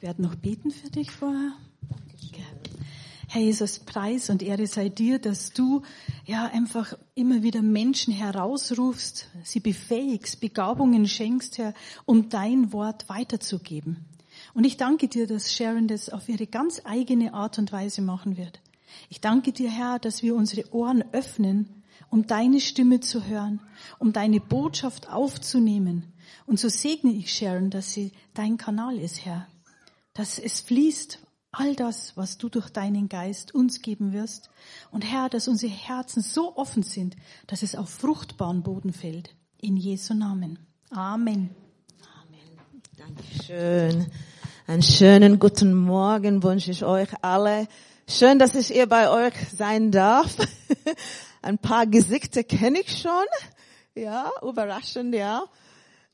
Ich werde noch beten für dich vorher. Herr Jesus, Preis und Ehre sei dir, dass du ja einfach immer wieder Menschen herausrufst, sie befähigst, Begabungen schenkst, Herr, um dein Wort weiterzugeben. Und ich danke dir, dass Sharon das auf ihre ganz eigene Art und Weise machen wird. Ich danke dir, Herr, dass wir unsere Ohren öffnen, um deine Stimme zu hören, um deine Botschaft aufzunehmen. Und so segne ich Sharon, dass sie dein Kanal ist, Herr. Dass es fließt all das, was du durch deinen Geist uns geben wirst. Und Herr, dass unsere Herzen so offen sind, dass es auf fruchtbaren Boden fällt. In Jesu Namen. Amen. Amen. Dankeschön. Einen schönen guten Morgen wünsche ich euch alle. Schön, dass ich hier bei euch sein darf. Ein paar Gesichter kenne ich schon. Ja, überraschend, ja.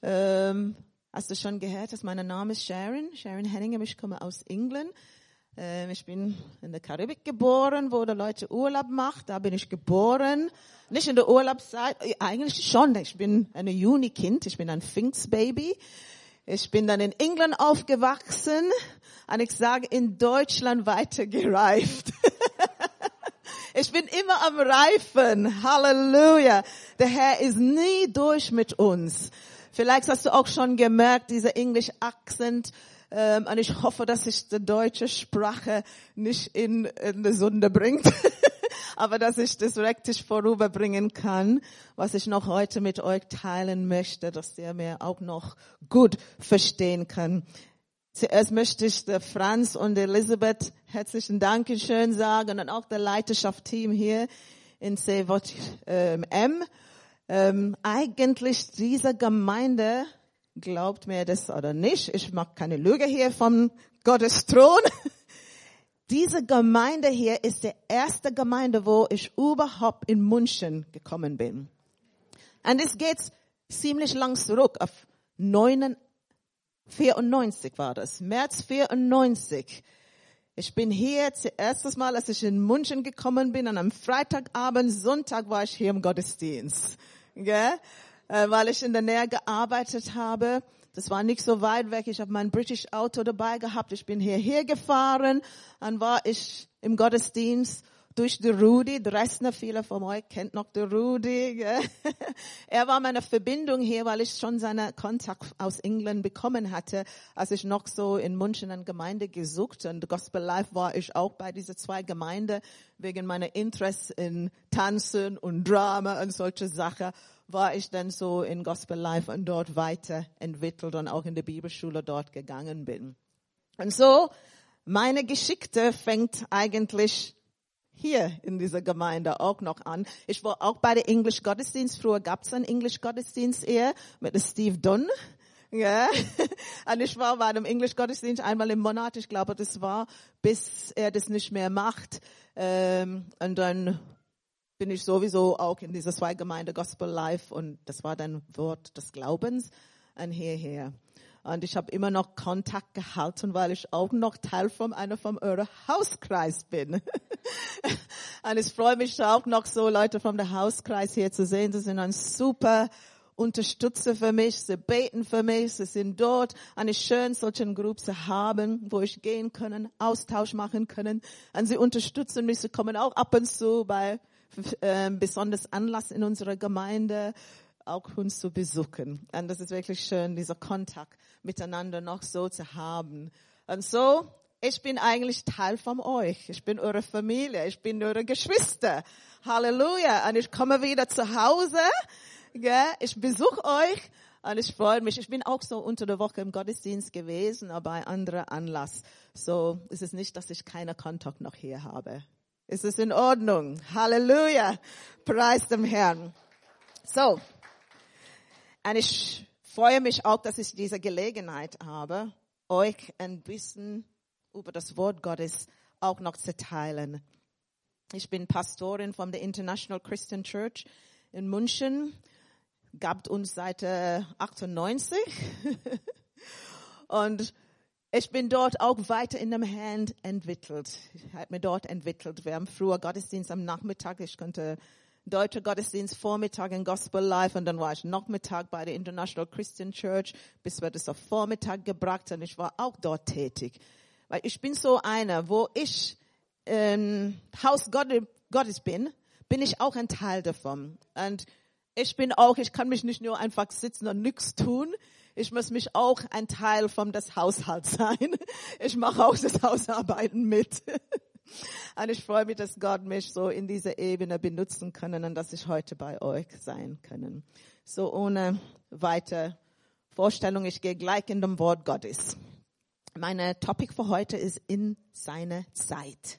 Ähm, hast du schon gehört, dass mein Name ist Sharon? Sharon Henningham. Ich komme aus England. Ähm, ich bin in der Karibik geboren, wo die Leute Urlaub macht. Da bin ich geboren. Nicht in der Urlaubszeit, äh, eigentlich schon. Ich bin ein Juni-Kind. Ich bin ein Pfingstbaby. Ich bin dann in England aufgewachsen. Und ich sage, in Deutschland weiter gereift. ich bin immer am Reifen. Halleluja. Der Herr ist nie durch mit uns. Vielleicht hast du auch schon gemerkt, dieser English Accent, ähm, und ich hoffe, dass ich die deutsche Sprache nicht in, in die Sünde bringt. aber dass ich das rektisch vorüberbringen kann, was ich noch heute mit euch teilen möchte, dass ihr mir auch noch gut verstehen kann. Zuerst möchte ich der Franz und Elisabeth herzlichen Dankeschön sagen und auch der Leiterschaft-Team hier in CWM. Ähm, eigentlich diese Gemeinde Glaubt mir das oder nicht, ich mag keine Lüge hier vom Gottes Thron. Diese Gemeinde hier ist die erste Gemeinde, wo ich überhaupt in München gekommen bin. Und es geht ziemlich lang zurück, auf 94 war das, März 94. Ich bin hier zuerstes Mal, als ich in München gekommen bin, und am Freitagabend, Sonntag war ich hier im Gottesdienst. Gell? äh, weil ich in der Nähe gearbeitet habe. Das war nicht so weit weg. Ich habe mein British Auto dabei gehabt. Ich bin hierher gefahren. Dann war ich im Gottesdienst durch die Rudi. Dresdner, viele von euch kennt noch die Rudi. Gell? er war meine Verbindung hier, weil ich schon seinen Kontakt aus England bekommen hatte, als ich noch so in München eine Gemeinde gesucht und Gospel Life war ich auch bei diesen zwei Gemeinden wegen meiner Interesse in Tanzen und Drama und solche Sachen war ich dann so in Gospel Life und dort weiterentwickelt und auch in der Bibelschule dort gegangen bin. Und so, meine Geschichte fängt eigentlich hier in dieser Gemeinde auch noch an. Ich war auch bei der English Gottesdienst. Früher gab es einen English Gottesdienst eher mit Steve Dunn. Ja. Und ich war bei einem English Gottesdienst einmal im Monat. Ich glaube, das war, bis er das nicht mehr macht. Ähm, und dann bin ich sowieso auch in dieser zwei Gemeinde Gospel Life und das war dann Wort des Glaubens und hierher. Und ich habe immer noch Kontakt gehalten, weil ich auch noch Teil von einer von eurem Hauskreis bin. und ich freue mich auch noch so Leute vom der Hauskreis hier zu sehen. Sie sind ein super Unterstützer für mich, sie beten für mich, sie sind dort. Eine schön solchen Gruppe zu haben, wo ich gehen können, Austausch machen können. Und sie unterstützen mich, sie kommen auch ab und zu bei äh, besonders Anlass in unserer Gemeinde, auch uns zu besuchen. Und das ist wirklich schön, dieser Kontakt miteinander noch so zu haben. Und so, ich bin eigentlich Teil von euch. Ich bin eure Familie. Ich bin eure Geschwister. Halleluja. Und ich komme wieder zu Hause. Gell? Ich besuche euch. Und ich freue mich. Ich bin auch so unter der Woche im Gottesdienst gewesen, aber bei anderer Anlass. So ist es nicht, dass ich keine Kontakt noch hier habe. Ist es in Ordnung? Halleluja. Preis dem Herrn. So. Und ich freue mich auch, dass ich diese Gelegenheit habe, euch ein bisschen über das Wort Gottes auch noch zu teilen. Ich bin Pastorin von der International Christian Church in München. Gab uns seit äh, 98. Und ich bin dort auch weiter in dem Herrn entwickelt. Ich habe mir dort entwickelt. Wir haben früher Gottesdienst am Nachmittag. Ich konnte deutscher Gottesdienst, Vormittag in Gospel Life und dann war ich Nachmittag bei der International Christian Church, bis wir das auf Vormittag gebracht und ich war auch dort tätig. Weil ich bin so einer, wo ich ähm, Haus Gottes bin, bin ich auch ein Teil davon. Und ich bin auch, ich kann mich nicht nur einfach sitzen und nichts tun. Ich muss mich auch ein Teil von das Haushalt sein. Ich mache auch das Hausarbeiten mit. Und ich freue mich, dass Gott mich so in dieser Ebene benutzen kann und dass ich heute bei euch sein kann. So ohne weitere Vorstellung, ich gehe gleich in dem Wort Gottes. Meine Topic für heute ist in seine Zeit.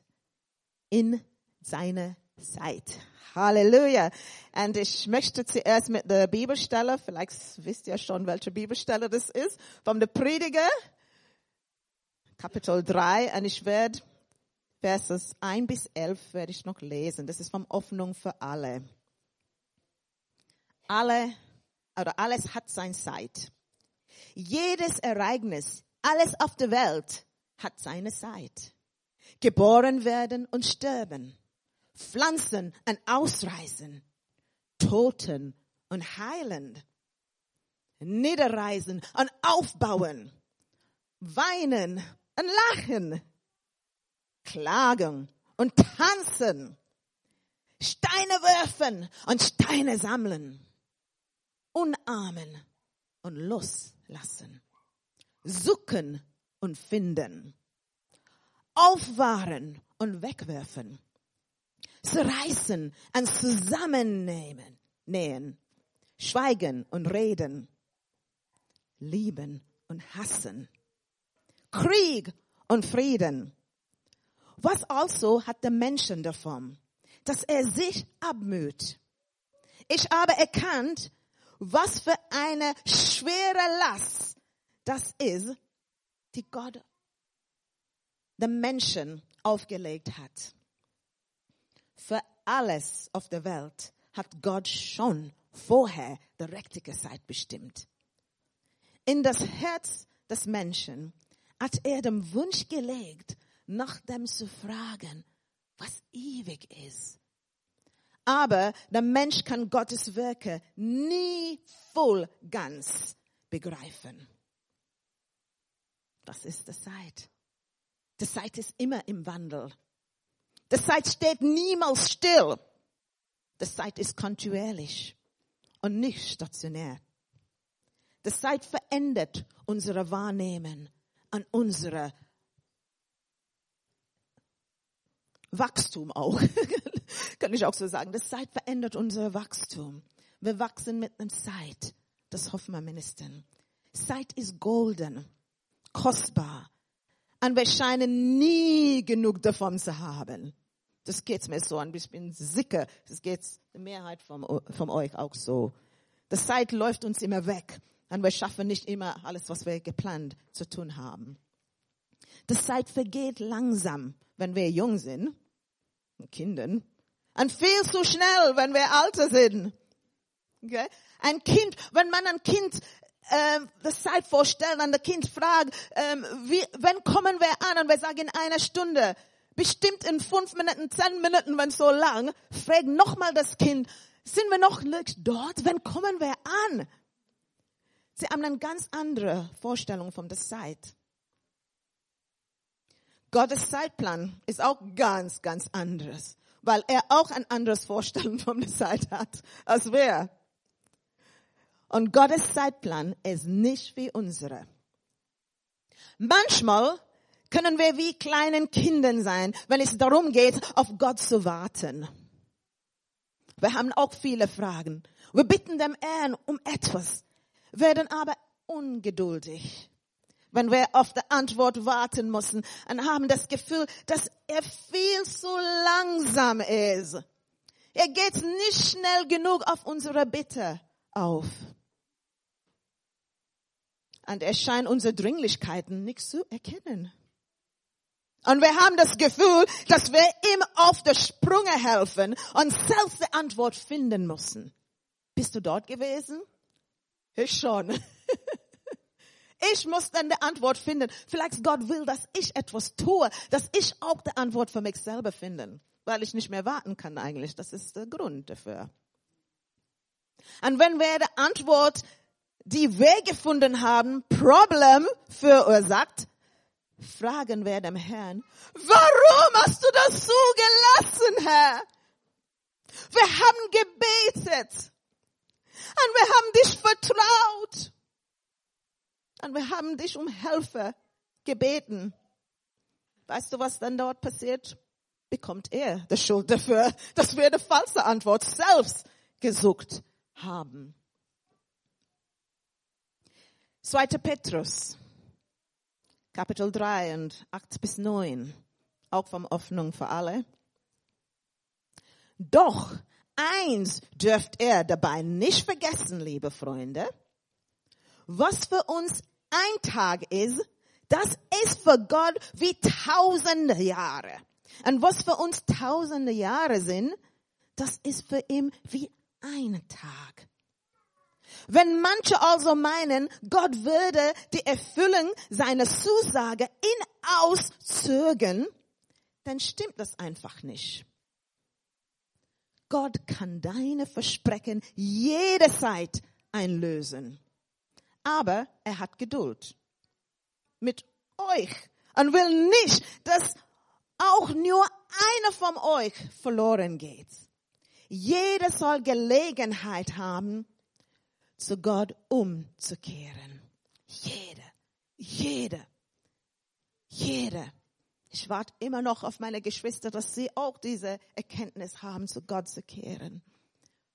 In seine Zeit. Halleluja. Und ich möchte zuerst mit der Bibelstelle, vielleicht wisst ihr schon, welche Bibelstelle das ist, vom der Prediger, Kapitel 3, und ich werde Verses 1 bis 11 werde ich noch lesen. Das ist vom Hoffnung für alle. Alle, oder alles hat seine Zeit. Jedes Ereignis, alles auf der Welt hat seine Zeit. Geboren werden und sterben. Pflanzen und ausreißen. Toten und heilen. Niederreisen und aufbauen. Weinen und lachen klagen und tanzen, Steine werfen und Steine sammeln, unarmen und loslassen, suchen und finden, aufwahren und wegwerfen, zerreißen und zusammennehmen, nähen, schweigen und reden, lieben und hassen, Krieg und Frieden, was also hat der Menschen davon? Dass er sich abmüht. Ich habe erkannt, was für eine schwere Last das ist, die Gott dem Menschen aufgelegt hat. Für alles auf der Welt hat Gott schon vorher die richtige Zeit bestimmt. In das Herz des Menschen hat er den Wunsch gelegt, nach dem zu fragen, was ewig ist. Aber der Mensch kann Gottes Werke nie voll ganz begreifen. Das ist die Zeit. Die Zeit ist immer im Wandel. Die Zeit steht niemals still. Die Zeit ist kontinuierlich und nicht stationär. Die Zeit verändert unsere Wahrnehmen und unsere Wachstum auch. Kann ich auch so sagen. Das Zeit verändert unser Wachstum. Wir wachsen mit der Zeit. Das hoffen wir mindestens. Zeit ist golden, kostbar. Und wir scheinen nie genug davon zu haben. Das geht's mir so an. Ich bin sicher, das geht's der Mehrheit von, von euch auch so. Die Zeit läuft uns immer weg. Und wir schaffen nicht immer alles, was wir geplant zu tun haben. Die Zeit vergeht langsam wenn wir jung sind, Kindern, und viel zu schnell, wenn wir älter sind. Okay? Ein Kind, wenn man ein Kind ähm, das Zeit vorstellen, an das Kind fragt, ähm, wie, wann kommen wir an? Und wir sagen in einer Stunde, bestimmt in fünf Minuten, zehn Minuten, wenn so lang, fragt nochmal das Kind, sind wir noch nicht dort? Wann kommen wir an? Sie haben eine ganz andere Vorstellung von der Zeit. Gottes Zeitplan ist auch ganz, ganz anderes, weil er auch ein anderes Vorstellung von der Zeit hat als wir. Und Gottes Zeitplan ist nicht wie unsere. Manchmal können wir wie kleinen Kindern sein, wenn es darum geht, auf Gott zu warten. Wir haben auch viele Fragen. Wir bitten dem Herrn um etwas, werden aber ungeduldig wenn wir auf die Antwort warten müssen und haben das Gefühl, dass er viel zu langsam ist. Er geht nicht schnell genug auf unsere Bitte auf. Und er scheint unsere Dringlichkeiten nicht zu erkennen. Und wir haben das Gefühl, dass wir ihm auf der Sprünge helfen und selbst die Antwort finden müssen. Bist du dort gewesen? Ich schon. Ich muss dann die Antwort finden. Vielleicht Gott will, dass ich etwas tue, dass ich auch die Antwort für mich selber finden. weil ich nicht mehr warten kann eigentlich. Das ist der Grund dafür. Und wenn wir die Antwort, die wir gefunden haben, Problem verursacht, fragen wir dem Herrn, warum hast du das zugelassen, Herr? Wir haben gebetet. Und wir haben dich vertraut. Und wir haben dich um Hilfe gebeten. Weißt du, was dann dort passiert? Bekommt er die Schuld dafür, dass wir die falsche Antwort selbst gesucht haben. 2. Petrus, Kapitel 3 und 8 bis 9, auch vom Hoffnung für alle. Doch eins dürft ihr dabei nicht vergessen, liebe Freunde. Was für uns ein Tag ist, das ist für Gott wie tausende Jahre. Und was für uns tausende Jahre sind, das ist für ihn wie ein Tag. Wenn manche also meinen, Gott würde die Erfüllung seiner Zusage in auszögern, dann stimmt das einfach nicht. Gott kann deine Versprechen jederzeit einlösen. Aber er hat Geduld mit euch und will nicht, dass auch nur einer von euch verloren geht. Jeder soll Gelegenheit haben, zu Gott umzukehren. Jeder, jeder, jeder. Ich warte immer noch auf meine Geschwister, dass sie auch diese Erkenntnis haben, zu Gott zu kehren.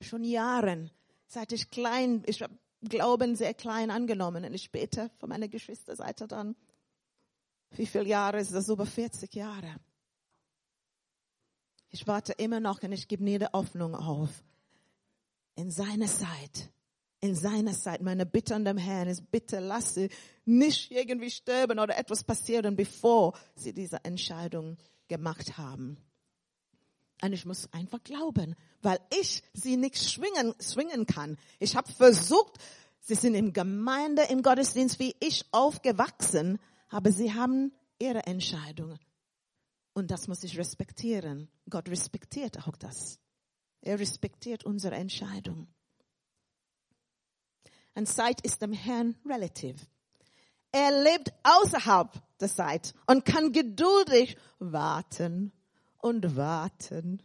Schon Jahren, seit ich klein, ich habe Glauben sehr klein angenommen und ich bete von meiner Geschwisterseite dann. Wie viele Jahre ist das? Über 40 Jahre. Ich warte immer noch und ich gebe nie die Hoffnung auf. In seiner Zeit, in seiner Zeit, meine Bitte an dem Herrn ist, bitte lass sie nicht irgendwie sterben oder etwas passieren, bevor sie diese Entscheidung gemacht haben. Und ich muss einfach glauben, weil ich sie nicht schwingen, schwingen kann. Ich habe versucht, sie sind im Gemeinde, im Gottesdienst wie ich aufgewachsen, aber sie haben ihre Entscheidung. Und das muss ich respektieren. Gott respektiert auch das. Er respektiert unsere Entscheidung. Und Zeit ist dem Herrn relativ. Er lebt außerhalb der Zeit und kann geduldig warten und warten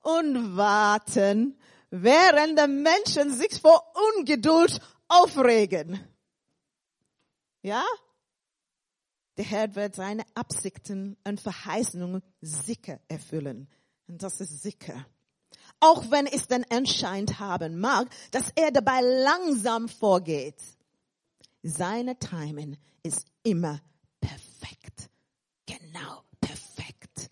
und warten, während die Menschen sich vor Ungeduld aufregen. Ja? Der Herr wird seine Absichten und Verheißungen sicher erfüllen. Und das ist sicher. Auch wenn es den Anschein haben mag, dass er dabei langsam vorgeht. Seine Timing ist immer perfekt. Genau perfekt.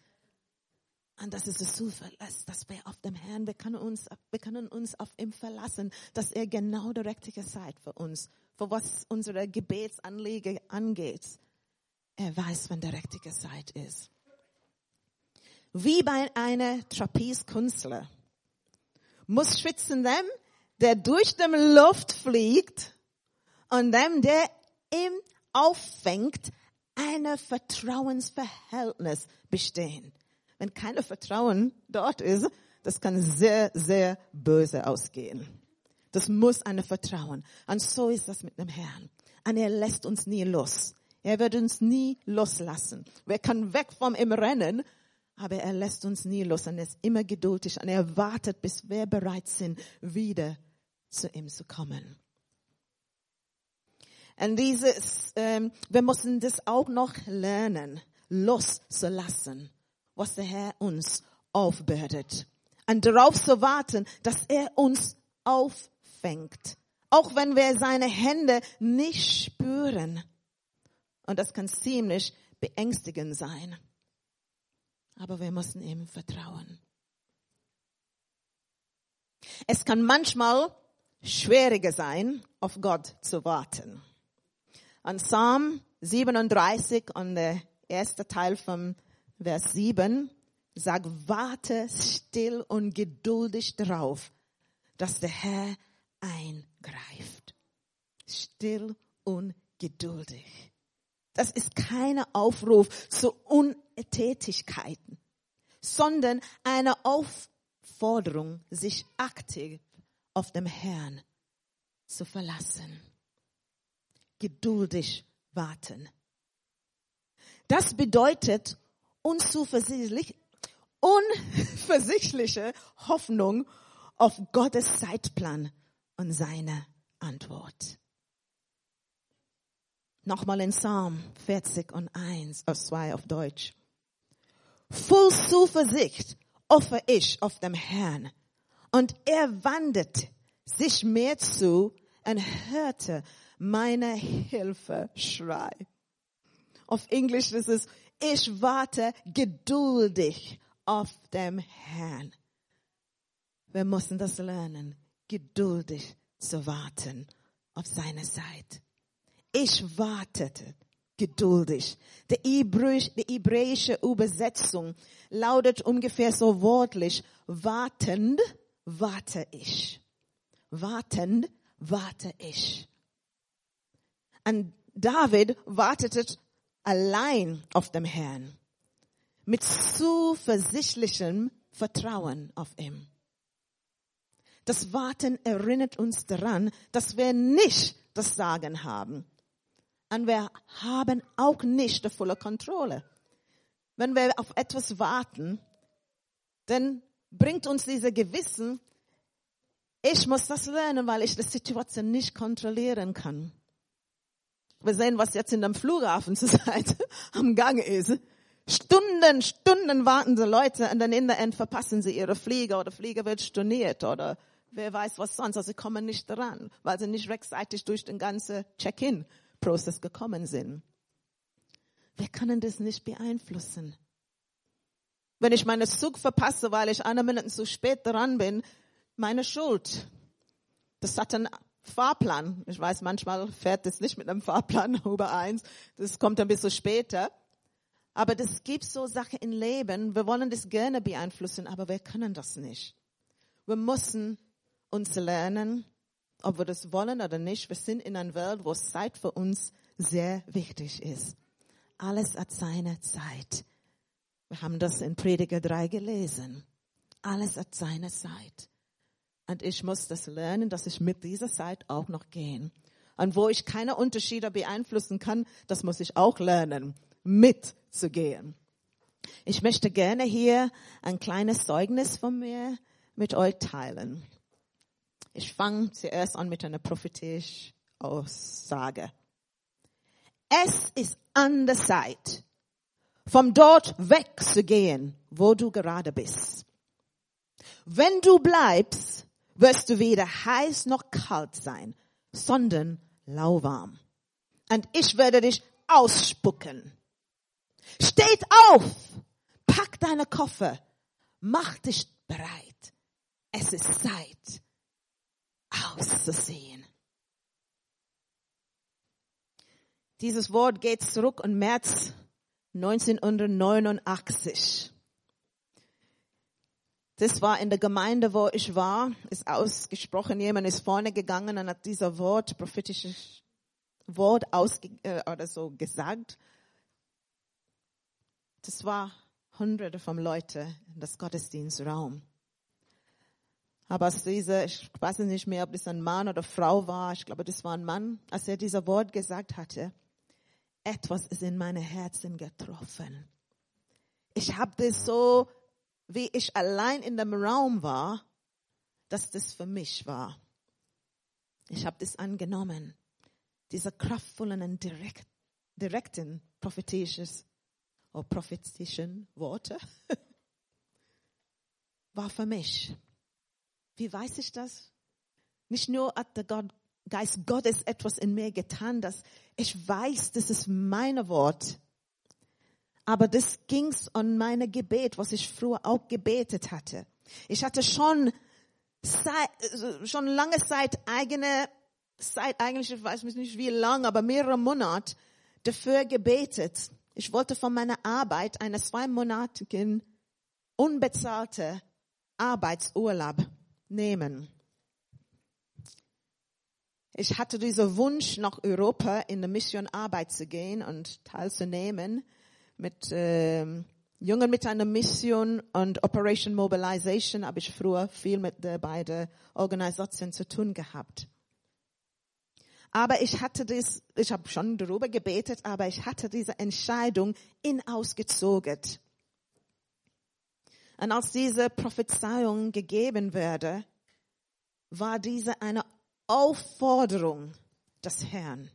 Und das ist das Zuverlass, dass wir auf dem Herrn, wir können uns, wir können uns auf ihm verlassen, dass er genau die richtige Zeit für uns, für was unsere Gebetsanliege angeht. Er weiß, wann der richtige Zeit ist. Wie bei einer Trapezkünstler muss schützen dem, der durch die Luft fliegt und dem, der ihm auffängt, eine Vertrauensverhältnis bestehen. Wenn keine Vertrauen dort ist, das kann sehr, sehr böse ausgehen. Das muss eine Vertrauen. Und so ist das mit dem Herrn. Und er lässt uns nie los. Er wird uns nie loslassen. Wir können weg vom ihm rennen, aber er lässt uns nie los und er ist immer geduldig und er wartet, bis wir bereit sind, wieder zu ihm zu kommen. Und dieses, ähm, wir müssen das auch noch lernen, loszulassen, was der Herr uns aufbürdet. Und darauf zu warten, dass er uns auffängt. Auch wenn wir seine Hände nicht spüren. Und das kann ziemlich beängstigend sein. Aber wir müssen ihm vertrauen. Es kann manchmal schwieriger sein, auf Gott zu warten. An Psalm 37 und der erste Teil vom Vers 7 sagt, warte still und geduldig darauf, dass der Herr eingreift. Still und geduldig. Das ist kein Aufruf zu Untätigkeiten, sondern eine Aufforderung, sich aktiv auf dem Herrn zu verlassen. Geduldig warten. Das bedeutet unzuversichtlich, unversichtliche Hoffnung auf Gottes Zeitplan und seine Antwort. Nochmal in Psalm 40 und 1 auf 2 auf Deutsch. Voll Zuversicht hoffe ich auf dem Herrn und er wandelt sich mir zu und hörte meine Hilfe schrei. Auf Englisch ist es, ich warte geduldig auf dem Herrn. Wir müssen das lernen, geduldig zu warten auf seine Zeit. Ich wartete geduldig. Die, Hebräisch, die hebräische Übersetzung lautet ungefähr so wortlich, wartend warte ich. Wartend warte ich. Und David wartete allein auf dem Herrn. Mit zuversichtlichem Vertrauen auf ihn. Das Warten erinnert uns daran, dass wir nicht das Sagen haben. Und wir haben auch nicht die volle Kontrolle. Wenn wir auf etwas warten, dann bringt uns diese Gewissen, ich muss das lernen, weil ich die Situation nicht kontrollieren kann. Wir sehen, was jetzt in dem Flughafen zurzeit am Gang ist. Stunden, Stunden warten die Leute und dann in der End verpassen sie ihre Flieger oder Flieger wird storniert oder wer weiß was sonst. Also sie kommen nicht dran, weil sie nicht rechtzeitig durch den ganzen Check-in-Prozess gekommen sind. Wir können das nicht beeinflussen. Wenn ich meinen Zug verpasse, weil ich eine Minute zu spät dran bin, meine Schuld. Das hat einen Fahrplan. Ich weiß, manchmal fährt es nicht mit einem Fahrplan übereins. Das kommt ein bisschen später. Aber das gibt so Sachen im Leben. Wir wollen das gerne beeinflussen, aber wir können das nicht. Wir müssen uns lernen, ob wir das wollen oder nicht. Wir sind in einer Welt, wo Zeit für uns sehr wichtig ist. Alles hat seine Zeit. Wir haben das in Prediger 3 gelesen. Alles hat seine Zeit. Und ich muss das lernen, dass ich mit dieser Zeit auch noch gehen. Und wo ich keine Unterschiede beeinflussen kann, das muss ich auch lernen, mitzugehen. Ich möchte gerne hier ein kleines Zeugnis von mir mit euch teilen. Ich fange zuerst an mit einer prophetischen Aussage. Es ist an der Zeit, vom dort wegzugehen, wo du gerade bist. Wenn du bleibst, wirst du weder heiß noch kalt sein, sondern lauwarm. Und ich werde dich ausspucken. Steht auf, pack deine Koffer, mach dich bereit. Es ist Zeit, auszusehen. Dieses Wort geht zurück im März 1989. Das war in der Gemeinde, wo ich war, ist ausgesprochen, jemand ist vorne gegangen und hat dieser Wort, prophetisches Wort ausge, äh, oder so gesagt. Das war hunderte von Leuten in das Gottesdienstraum. Aber als dieser, ich weiß nicht mehr, ob das ein Mann oder Frau war, ich glaube, das war ein Mann, als er dieser Wort gesagt hatte, etwas ist in meine Herzen getroffen. Ich habe das so wie ich allein in dem Raum war, dass das für mich war. Ich habe das angenommen. Diese kraftvollen und direkt, direkten prophetisches oder oh, prophetischen Worte war für mich. Wie weiß ich das? Nicht nur hat der Gott, Geist Gottes etwas in mir getan, dass ich weiß, das ist mein Wort aber das ging's an meine Gebet, was ich früher auch gebetet hatte. Ich hatte schon Zeit, schon lange Zeit eigene Zeit, eigentlich, ich weiß nicht wie lang, aber mehrere Monate dafür gebetet. Ich wollte von meiner Arbeit eine zweimonatigen unbezahlte Arbeitsurlaub nehmen. Ich hatte diesen Wunsch, nach Europa in der Mission Arbeit zu gehen und teilzunehmen mit äh, Jungen mit einer Mission und Operation Mobilization habe ich früher viel mit der beiden Organisationen zu tun gehabt. Aber ich hatte das, ich habe schon darüber gebetet, aber ich hatte diese Entscheidung in ausgezogen. Und als diese Prophezeiung gegeben wurde, war diese eine Aufforderung des Herrn,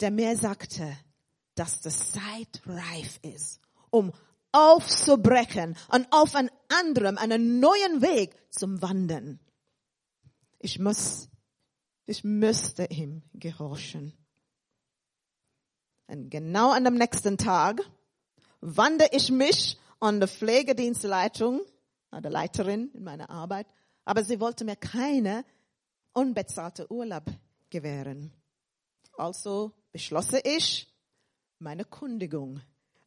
der mir sagte, dass die Zeit reif ist, um aufzubrechen und auf einen anderen, einen neuen Weg zum Wandern. Ich muss, ich müsste ihm gehorchen. Und genau an dem nächsten Tag wandere ich mich an der Pflegedienstleitung, der Leiterin in meiner Arbeit, aber sie wollte mir keine unbezahlte Urlaub gewähren. Also beschlosse ich, meine Kundigung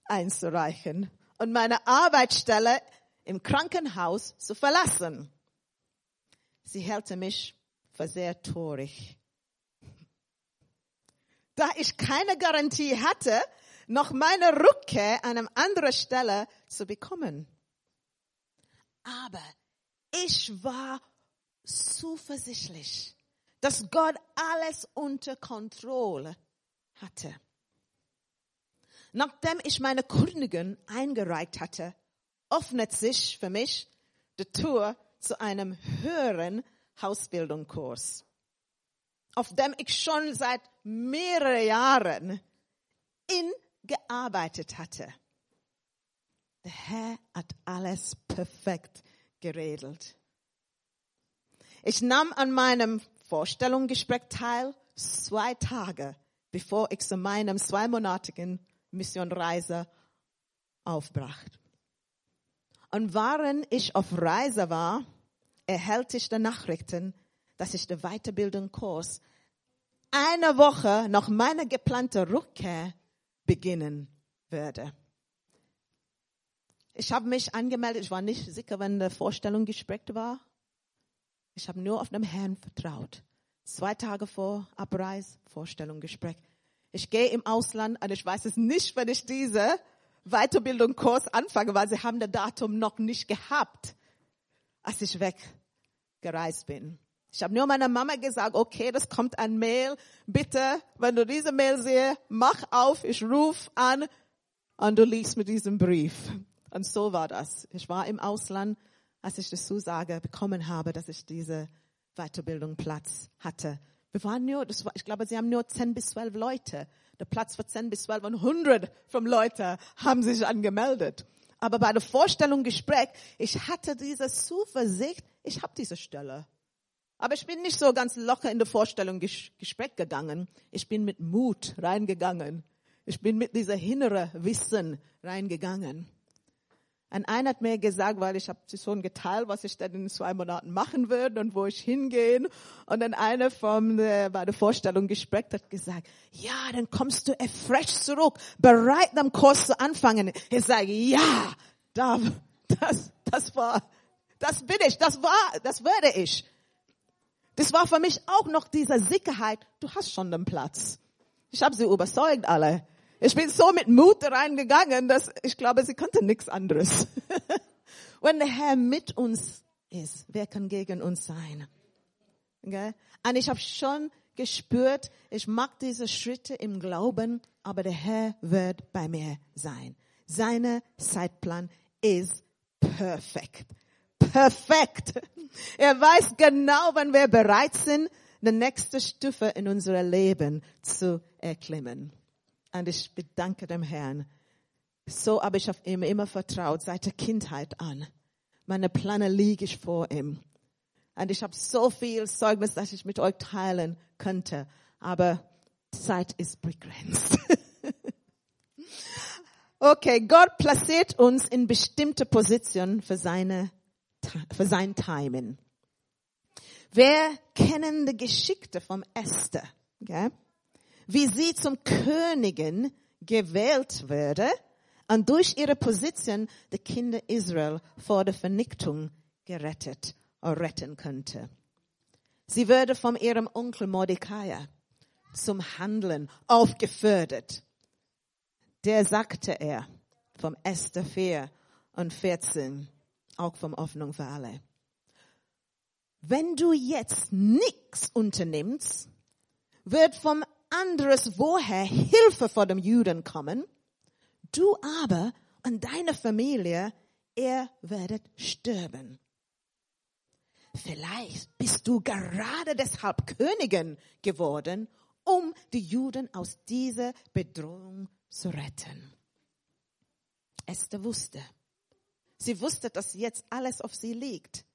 einzureichen und meine Arbeitsstelle im Krankenhaus zu verlassen. Sie hält mich für sehr torig. Da ich keine Garantie hatte, noch meine Rückkehr an einer anderen Stelle zu bekommen. Aber ich war zuversichtlich, dass Gott alles unter Kontrolle hatte. Nachdem ich meine Kündigung eingereicht hatte, öffnet sich für mich die Tür zu einem höheren Ausbildungskurs, auf dem ich schon seit mehreren Jahren in gearbeitet hatte. Der Herr hat alles perfekt geregelt. Ich nahm an meinem Vorstellungsgespräch teil zwei Tage, bevor ich zu meinem zweimonatigen Missionreise aufbrach. Und während ich auf Reise war, erhält ich die Nachrichten, dass ich den Weiterbildungskurs eine Woche nach meiner geplanten Rückkehr beginnen werde. Ich habe mich angemeldet, ich war nicht sicher, wenn der Vorstellungsgespräch war. Ich habe nur auf den Herrn vertraut. Zwei Tage vor Abreise, Vorstellungsgespräch. Ich gehe im Ausland und ich weiß es nicht, wenn ich diese Weiterbildungskurs anfange, weil sie haben das Datum noch nicht gehabt, als ich weggereist bin. Ich habe nur meiner Mama gesagt, okay, das kommt ein Mail. Bitte, wenn du diese Mail siehst, mach auf, ich ruf an und du liest mit diesem Brief. Und so war das. Ich war im Ausland, als ich die Zusage bekommen habe, dass ich diese Weiterbildung Platz hatte. Wir waren nur, war, ich glaube, sie haben nur 10 bis 12 Leute. Der Platz für 10 bis 12 und 100 von Leute haben sich angemeldet. Aber bei der Vorstellung Gespräch, ich hatte diese Zuversicht, ich habe diese Stelle. Aber ich bin nicht so ganz locker in der Vorstellung Gespräch gegangen. Ich bin mit Mut reingegangen. Ich bin mit dieser inneren Wissen reingegangen. Und einer hat mir gesagt, weil ich habe schon geteilt, was ich dann in zwei Monaten machen würde und wo ich hingehen. Und dann einer von der, bei der Vorstellung Gespräch hat gesagt, ja, dann kommst du fresh zurück, bereit am Kurs zu anfangen. Ich sage, ja, da, das, das war, das bin ich, das war, das werde ich. Das war für mich auch noch diese Sicherheit, du hast schon den Platz. Ich habe sie überzeugt alle. Ich bin so mit Mut reingegangen, dass ich glaube, sie konnte nichts anderes. Wenn der Herr mit uns ist, wer kann gegen uns sein? Okay? Und ich habe schon gespürt, ich mag diese Schritte im Glauben, aber der Herr wird bei mir sein. Seine Zeitplan ist perfekt. Perfekt. Er weiß genau, wann wir bereit sind, die nächste Stufe in unser Leben zu erklimmen. Und ich bedanke dem Herrn. So habe ich auf ihn immer vertraut, seit der Kindheit an. Meine Pläne liege ich vor ihm. Und ich habe so viel Zeugnis, dass ich mit euch teilen könnte. Aber Zeit ist begrenzt. okay, Gott platziert uns in bestimmte Positionen für seine, für sein Timing. Wer kennen die Geschichte vom Esther? Okay? wie sie zum Königin gewählt würde und durch ihre Position die Kinder Israel vor der Vernichtung gerettet oder retten könnte. Sie würde von ihrem Onkel Mordecai zum Handeln aufgefördert. Der sagte er, vom 1. 4 und 14, auch vom Hoffnung für alle. Wenn du jetzt nichts unternimmst, wird vom anderes woher Hilfe vor dem Juden kommen. Du aber und deine Familie, ihr werdet sterben. Vielleicht bist du gerade deshalb Königin geworden, um die Juden aus dieser Bedrohung zu retten. Esther wusste. Sie wusste, dass jetzt alles auf sie liegt.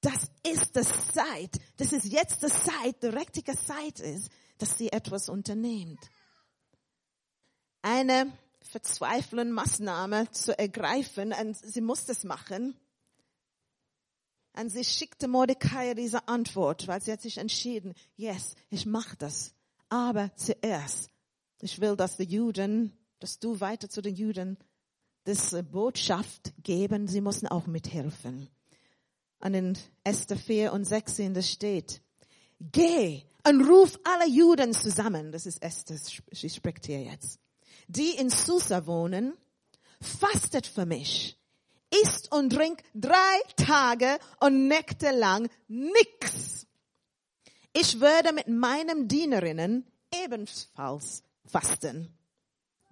Das ist die Zeit, das ist jetzt die Zeit, die richtige Zeit ist, dass sie etwas unternimmt. Eine verzweifelnde Maßnahme zu ergreifen und sie musste es machen. Und sie schickte Mordecai diese Antwort, weil sie hat sich entschieden, yes, ich mache das. Aber zuerst, ich will, dass die Juden, dass du weiter zu den Juden das Botschaft geben, sie müssen auch mithelfen. An den Esther 4 und 16, das steht, geh und ruf alle Juden zusammen, das ist Esther, sie spricht hier jetzt, die in Susa wohnen, fastet für mich isst und trink drei Tage und Nächte lang nix. Ich werde mit meinen Dienerinnen ebenfalls fasten.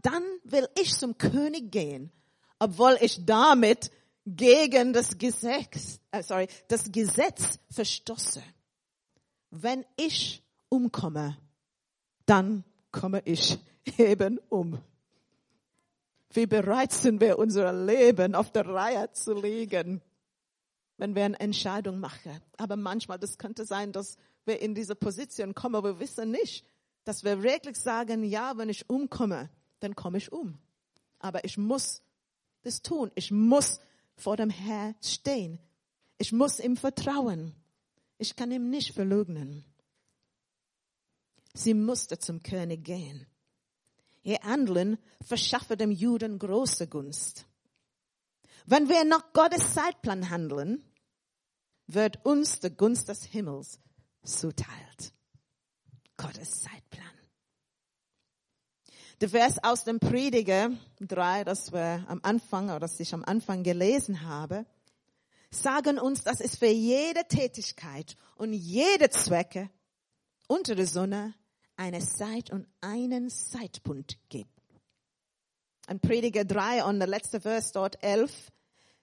Dann will ich zum König gehen, obwohl ich damit gegen das Gesetz, äh, sorry, das Gesetz verstoße. Wenn ich umkomme, dann komme ich eben um. Wie bereit sind wir, unser Leben auf der Reihe zu legen, wenn wir eine Entscheidung machen. Aber manchmal, das könnte sein, dass wir in diese Position kommen, aber wir wissen nicht, dass wir wirklich sagen, ja, wenn ich umkomme, dann komme ich um. Aber ich muss das tun. Ich muss vor dem Herrn stehen. Ich muss ihm vertrauen. Ich kann ihm nicht verleugnen. Sie musste zum König gehen. Ihr Handeln verschaffe dem Juden große Gunst. Wenn wir nach Gottes Zeitplan handeln, wird uns die Gunst des Himmels zuteilt. Gottes Zeitplan. Der Vers aus dem Prediger 3, das wir am Anfang oder das ich am Anfang gelesen habe, sagen uns, dass es für jede Tätigkeit und jede Zwecke unter der Sonne eine Zeit und einen Zeitpunkt gibt. Ein Prediger 3 und der letzte Vers dort 11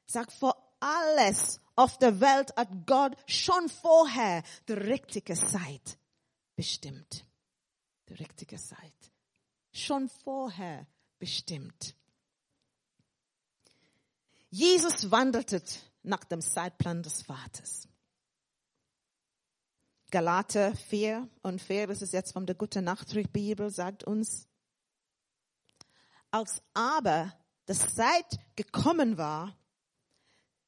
sagt, vor alles auf der Welt hat Gott schon vorher die richtige Zeit bestimmt. Die richtige Zeit. Schon vorher bestimmt. Jesus wandelte nach dem Zeitplan des Vaters. Galater 4 und 4, das ist jetzt von der Gute Nachricht Bibel, sagt uns, als aber das Zeit gekommen war,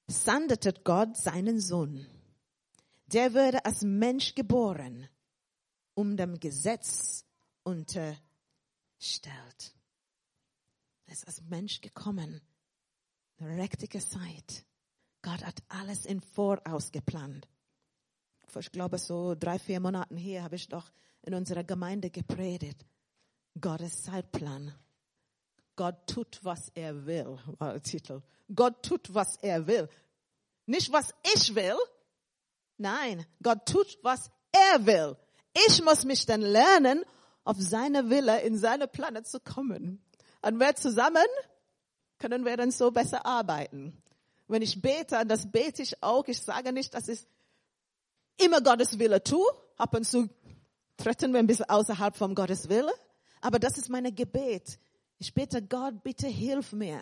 sandete Gott seinen Sohn. Der würde als Mensch geboren, um dem Gesetz unterstellt. Er ist als Mensch gekommen. Eine richtige Zeit. Gott hat alles im Voraus geplant vor, ich glaube, so drei, vier Monaten her habe ich doch in unserer Gemeinde gepredigt. Gottes Zeitplan. Gott tut, was er will, war der Titel. Gott tut, was er will. Nicht, was ich will. Nein, Gott tut, was er will. Ich muss mich dann lernen, auf seine Wille, in seine Pläne zu kommen. Und wir zusammen können wir dann so besser arbeiten. Wenn ich bete, das bete ich auch, ich sage nicht, das ist immer Gottes Wille tue. Ab und zu treten wir ein bisschen außerhalb vom Gottes Wille. Aber das ist meine Gebet. Ich bete Gott, bitte hilf mir,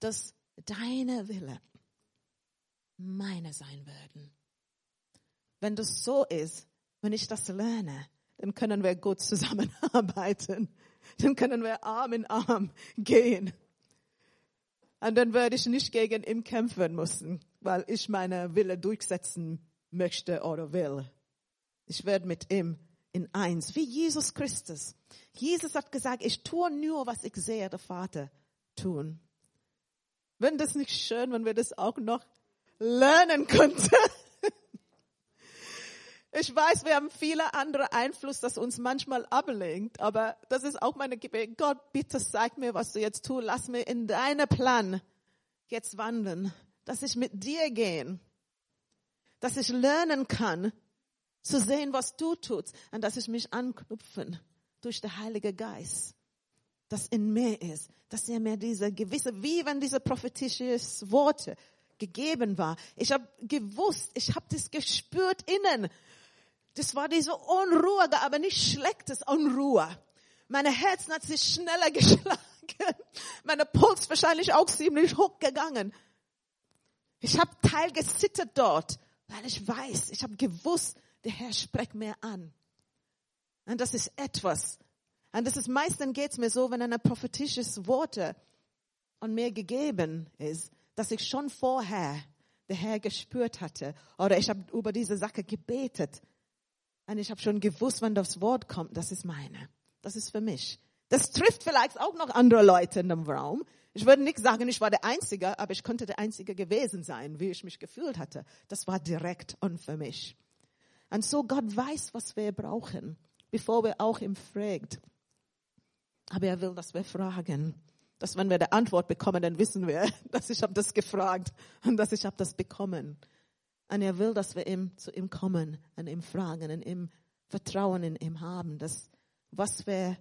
dass deine Wille meine sein werden. Wenn das so ist, wenn ich das lerne, dann können wir gut zusammenarbeiten. Dann können wir Arm in Arm gehen. Und dann werde ich nicht gegen ihn kämpfen müssen, weil ich meine Wille durchsetzen möchte oder will. Ich werde mit ihm in eins, wie Jesus Christus. Jesus hat gesagt, ich tue nur, was ich sehe, der Vater tun. Wenn das nicht schön, wenn wir das auch noch lernen könnten. Ich weiß, wir haben viele andere Einfluss, das uns manchmal ablenkt, aber das ist auch meine Gebet. Gott, bitte sag mir, was du jetzt tust. Lass mir in deinen Plan jetzt wandeln, dass ich mit dir gehen, dass ich lernen kann, zu sehen, was du tust und dass ich mich anknüpfen durch den Heiligen Geist, das in mir ist, dass er mir diese gewisse, wie wenn diese prophetische Worte gegeben war. Ich habe gewusst, ich habe das gespürt innen. Das war diese Unruhe, aber nicht schlechtes Unruhe. Meine Herzen hat sich schneller geschlagen. Meine Puls wahrscheinlich auch ziemlich hoch gegangen. Ich habe teil gesittert dort, weil ich weiß, ich habe gewusst, der Herr spricht mir an. Und das ist etwas. Und das ist meistens geht's mir so, wenn ein prophetisches Worte an mir gegeben ist, dass ich schon vorher der Herr gespürt hatte oder ich habe über diese Sache gebetet und ich habe schon gewusst, wenn das Wort kommt, das ist meine, das ist für mich. Das trifft vielleicht auch noch andere Leute in dem Raum. Ich würde nicht sagen, ich war der Einzige, aber ich könnte der Einzige gewesen sein, wie ich mich gefühlt hatte. Das war direkt und für mich. Und so Gott weiß, was wir brauchen, bevor wir auch ihm fragt. Aber er will, dass wir fragen. Dass wenn wir die Antwort bekommen, dann wissen wir, dass ich habe das gefragt und dass ich habe das bekommen. Und er will, dass wir ihm, zu ihm kommen und ihm fragen und ihm Vertrauen in ihm haben, dass was wir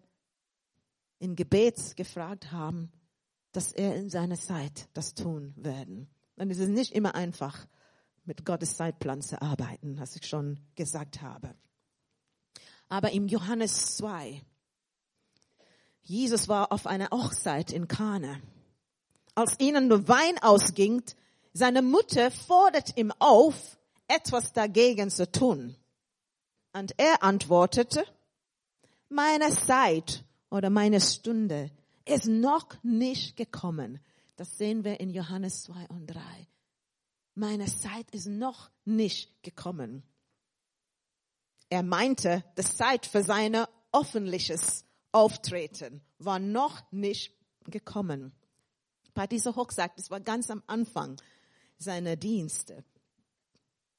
in Gebet gefragt haben, dass er in seiner Zeit das tun werden. Und es ist nicht immer einfach, mit Gottes Zeitplan zu arbeiten, was ich schon gesagt habe. Aber im Johannes 2, Jesus war auf einer Hochzeit in Kana. Als ihnen der Wein ausging, seine Mutter fordert ihm auf, etwas dagegen zu tun. Und er antwortete, meine Zeit oder meine Stunde ist noch nicht gekommen. Das sehen wir in Johannes 2 und 3 meine Zeit ist noch nicht gekommen. Er meinte, die Zeit für sein öffentliches Auftreten war noch nicht gekommen. Bei dieser Hochzeit, das war ganz am Anfang seiner Dienste.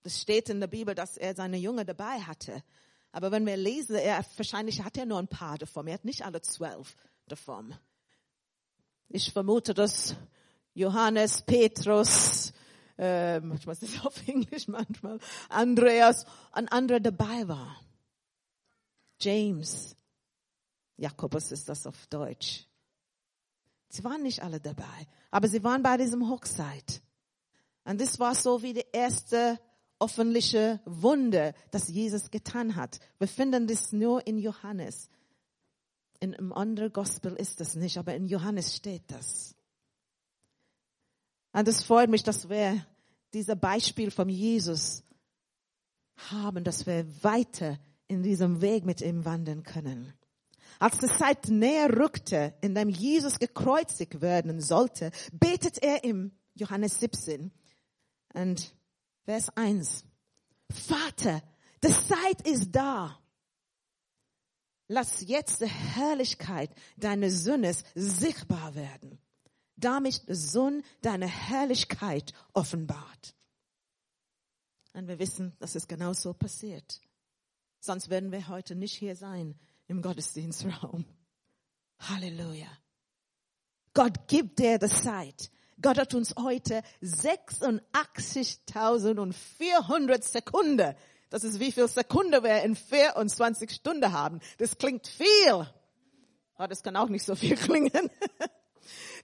Es steht in der Bibel, dass er seine Junge dabei hatte. Aber wenn wir lesen, er, wahrscheinlich hat er nur ein paar davon. Er hat nicht alle zwölf davon. Ich vermute, dass Johannes, Petrus, äh, manchmal ist es auf Englisch, manchmal Andreas, ein anderer dabei war. James, Jakobus ist das auf Deutsch. Sie waren nicht alle dabei, aber sie waren bei diesem Hochzeit. Und das war so wie die erste öffentliche Wunder, das Jesus getan hat. Wir finden das nur in Johannes. In einem anderen Gospel ist das nicht, aber in Johannes steht das. Und es freut mich, dass wir dieser Beispiel von Jesus haben, dass wir weiter in diesem Weg mit ihm wandern können. Als die Zeit näher rückte, in dem Jesus gekreuzigt werden sollte, betet er im Johannes 17 und Vers 1. Vater, die Zeit ist da. Lass jetzt die Herrlichkeit deines Sohnes sichtbar werden damit der Sohn deine Herrlichkeit offenbart. Und wir wissen, dass es genau so passiert. Sonst werden wir heute nicht hier sein im Gottesdienstraum. Halleluja. Gott gibt dir die Zeit. Gott hat uns heute 86.400 Sekunden. Das ist wie viel Sekunden wir in 24 Stunden haben. Das klingt viel. Aber das kann auch nicht so viel klingen.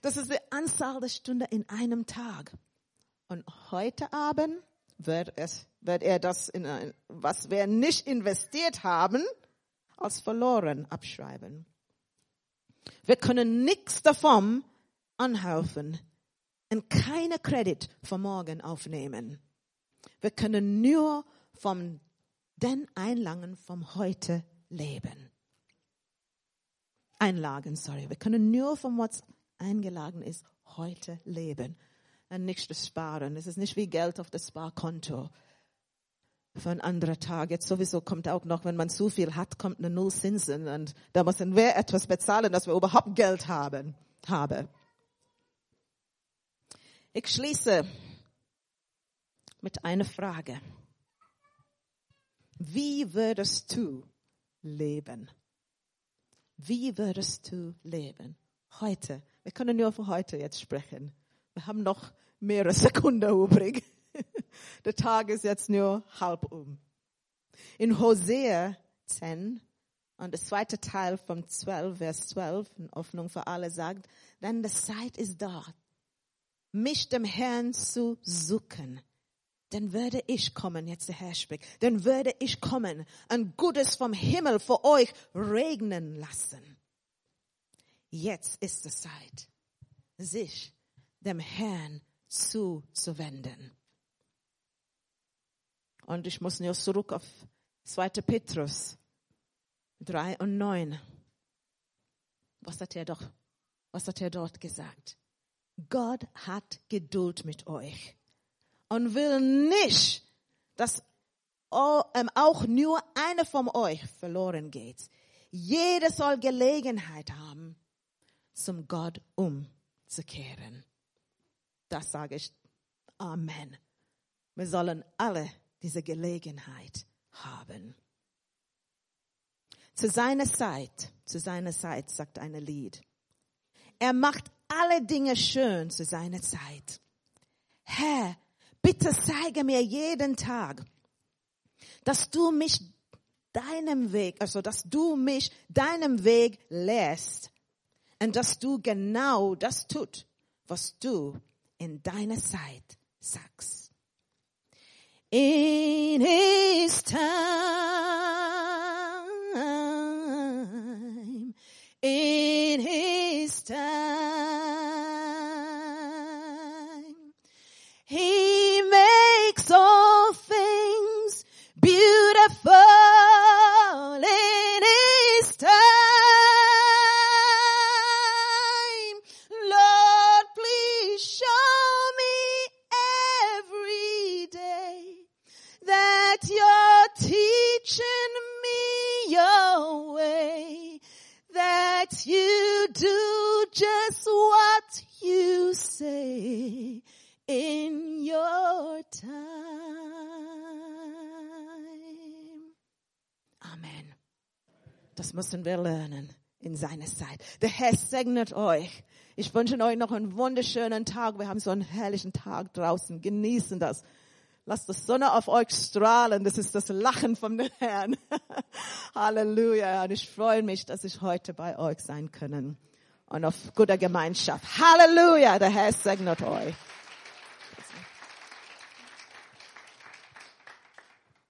Das ist die Anzahl der Stunden in einem Tag. Und heute Abend wird, es, wird er das, in ein, was wir nicht investiert haben, als verloren abschreiben. Wir können nichts davon anhelfen und keine Kredit vom Morgen aufnehmen. Wir können nur vom den Einlagen vom heute leben. Einlagen, sorry. Wir können nur vom was eingeladen ist, heute leben und nicht Sparen. Es ist nicht wie Geld auf das Sparkonto für ein anderer Tag. Jetzt sowieso kommt auch noch, wenn man zu viel hat, kommt eine Nullzinsen und da müssen wir etwas bezahlen, dass wir überhaupt Geld haben, habe. Ich schließe mit einer Frage. Wie würdest du leben? Wie würdest du leben? Heute. Wir können nur für heute jetzt sprechen. Wir haben noch mehrere Sekunden übrig. Der Tag ist jetzt nur halb um. In Hosea 10 und der zweite Teil vom 12, Vers 12, in Hoffnung für alle sagt, denn die Zeit ist da, mich dem Herrn zu suchen. Dann würde ich kommen, jetzt der Herr spricht, dann würde ich kommen und Gutes vom Himmel für euch regnen lassen. Jetzt ist die Zeit, sich dem Herrn zuzuwenden. Und ich muss nur zurück auf 2. Petrus 3 und 9. Was hat er doch, was hat er dort gesagt? Gott hat Geduld mit euch und will nicht, dass ähm, auch nur einer von euch verloren geht. Jeder soll Gelegenheit haben, zum Gott umzukehren. Das sage ich. Amen. Wir sollen alle diese Gelegenheit haben. Zu seiner Zeit, zu seiner Zeit, sagt ein Lied. Er macht alle Dinge schön zu seiner Zeit. Herr, bitte zeige mir jeden Tag, dass du mich deinem Weg, also dass du mich deinem Weg lässt und dass du genau das tut, was du in deiner Zeit sagst. In his time, in Müssen wir lernen in seiner Zeit. Der Herr segnet euch. Ich wünsche euch noch einen wunderschönen Tag. Wir haben so einen herrlichen Tag draußen. Genießen das. Lasst die Sonne auf euch strahlen. Das ist das Lachen vom Herrn. Halleluja. Und ich freue mich, dass ich heute bei euch sein können. Und auf guter Gemeinschaft. Halleluja. Der Herr segnet euch.